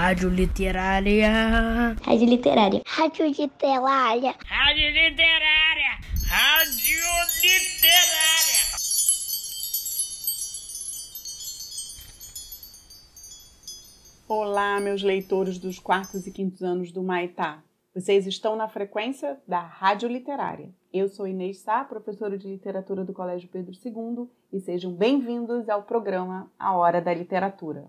Rádio Literária. Rádio Literária. Rádio Literária. Rádio Literária. Rádio Literária. Olá, meus leitores dos quartos e quintos anos do Maitá. Vocês estão na frequência da Rádio Literária. Eu sou Inês Sá, professora de literatura do Colégio Pedro II, e sejam bem-vindos ao programa A Hora da Literatura.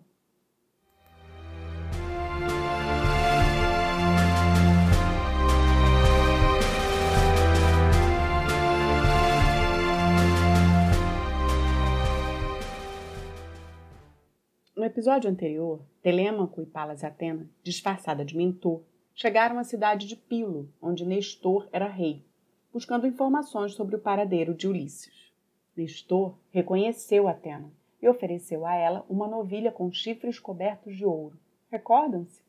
Episódio anterior, Telêmaco e Palas Atena, disfarçada de mentor, chegaram à cidade de Pilo, onde Nestor era rei, buscando informações sobre o paradeiro de Ulisses. Nestor reconheceu Atena e ofereceu a ela uma novilha com chifres cobertos de ouro. Recordam-se?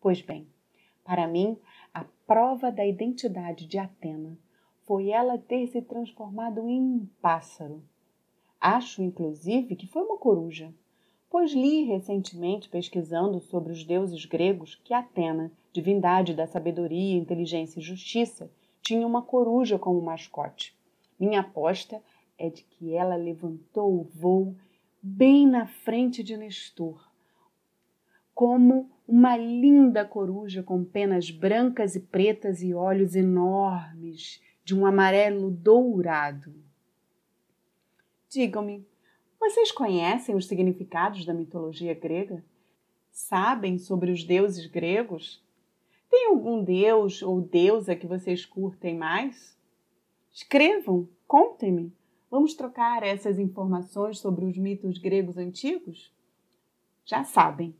Pois bem, para mim, a prova da identidade de Atena foi ela ter se transformado em um pássaro. Acho, inclusive, que foi uma coruja pois li recentemente, pesquisando sobre os deuses gregos, que Atena, divindade da sabedoria, inteligência e justiça, tinha uma coruja como mascote. Minha aposta é de que ela levantou o voo bem na frente de Nestor, como uma linda coruja com penas brancas e pretas e olhos enormes de um amarelo dourado. Digam-me, vocês conhecem os significados da mitologia grega? Sabem sobre os deuses gregos? Tem algum deus ou deusa que vocês curtem mais? Escrevam, contem-me. Vamos trocar essas informações sobre os mitos gregos antigos? Já sabem,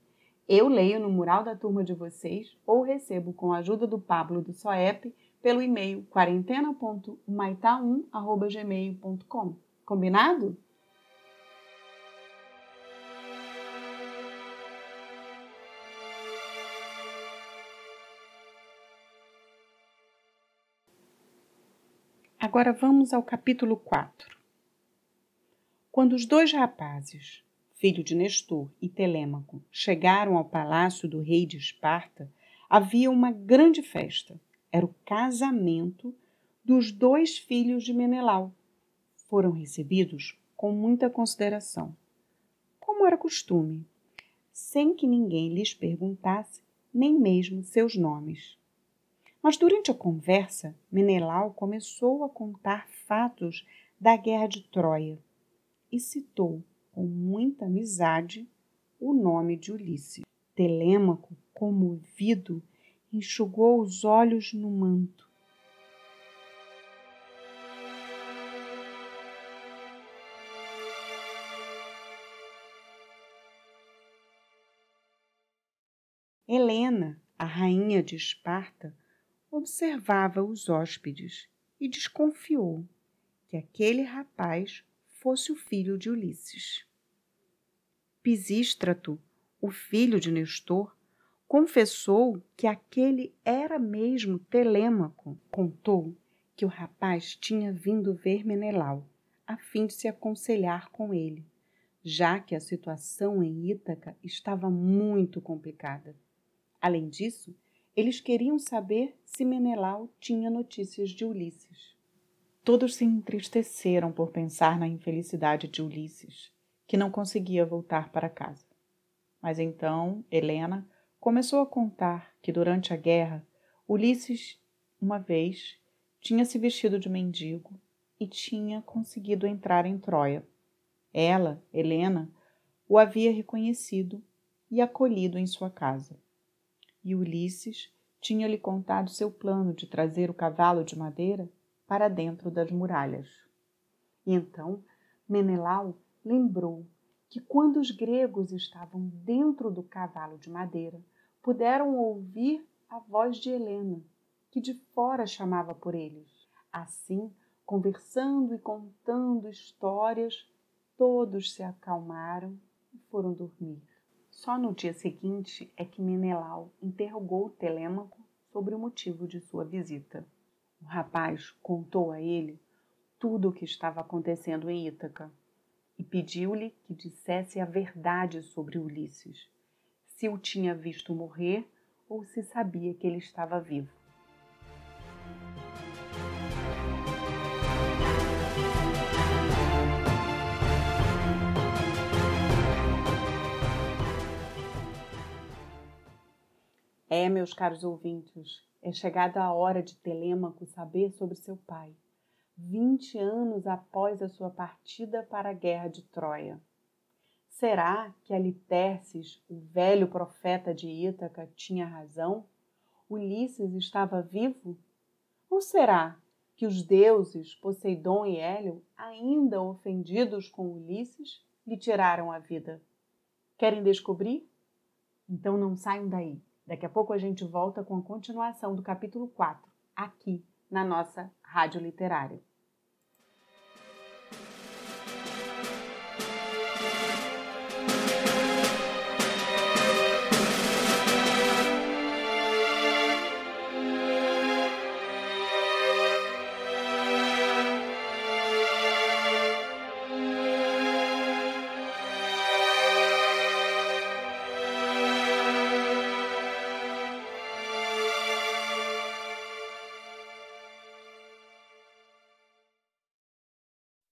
eu leio no mural da turma de vocês ou recebo com a ajuda do Pablo do Soep pelo e-mail quarentena.maita1@gmail.com. Combinado? Agora vamos ao capítulo 4. Quando os dois rapazes, filho de Nestor e Telêmaco, chegaram ao palácio do rei de Esparta, havia uma grande festa. Era o casamento dos dois filhos de Menelau. Foram recebidos com muita consideração, como era costume, sem que ninguém lhes perguntasse nem mesmo seus nomes. Mas durante a conversa, Menelau começou a contar fatos da guerra de Troia e citou com muita amizade o nome de Ulisses. Telêmaco, comovido, enxugou os olhos no manto. Helena, a rainha de Esparta, observava os hóspedes e desconfiou que aquele rapaz fosse o filho de Ulisses. Pisístrato, o filho de Nestor, confessou que aquele era mesmo Telêmaco. Contou que o rapaz tinha vindo ver Menelau, a fim de se aconselhar com ele, já que a situação em Ítaca estava muito complicada. Além disso, eles queriam saber se Menelau tinha notícias de Ulisses. Todos se entristeceram por pensar na infelicidade de Ulisses, que não conseguia voltar para casa. Mas então Helena começou a contar que durante a guerra Ulisses, uma vez, tinha se vestido de mendigo e tinha conseguido entrar em Troia. Ela, Helena, o havia reconhecido e acolhido em sua casa e Ulisses tinha-lhe contado seu plano de trazer o cavalo de madeira para dentro das muralhas. E então Menelau lembrou que quando os gregos estavam dentro do cavalo de madeira, puderam ouvir a voz de Helena, que de fora chamava por eles. Assim, conversando e contando histórias, todos se acalmaram e foram dormir. Só no dia seguinte é que Menelau interrogou Telêmaco sobre o motivo de sua visita. O rapaz contou a ele tudo o que estava acontecendo em Ítaca e pediu-lhe que dissesse a verdade sobre Ulisses, se o tinha visto morrer ou se sabia que ele estava vivo. É, meus caros ouvintes, é chegada a hora de Telêmaco saber sobre seu pai, vinte anos após a sua partida para a guerra de Troia. Será que Aliterces, o velho profeta de Ítaca, tinha razão? Ulisses estava vivo? Ou será que os deuses Poseidon e Hélio, ainda ofendidos com Ulisses, lhe tiraram a vida? Querem descobrir? Então não saiam daí. Daqui a pouco a gente volta com a continuação do capítulo 4, aqui na nossa Rádio Literária.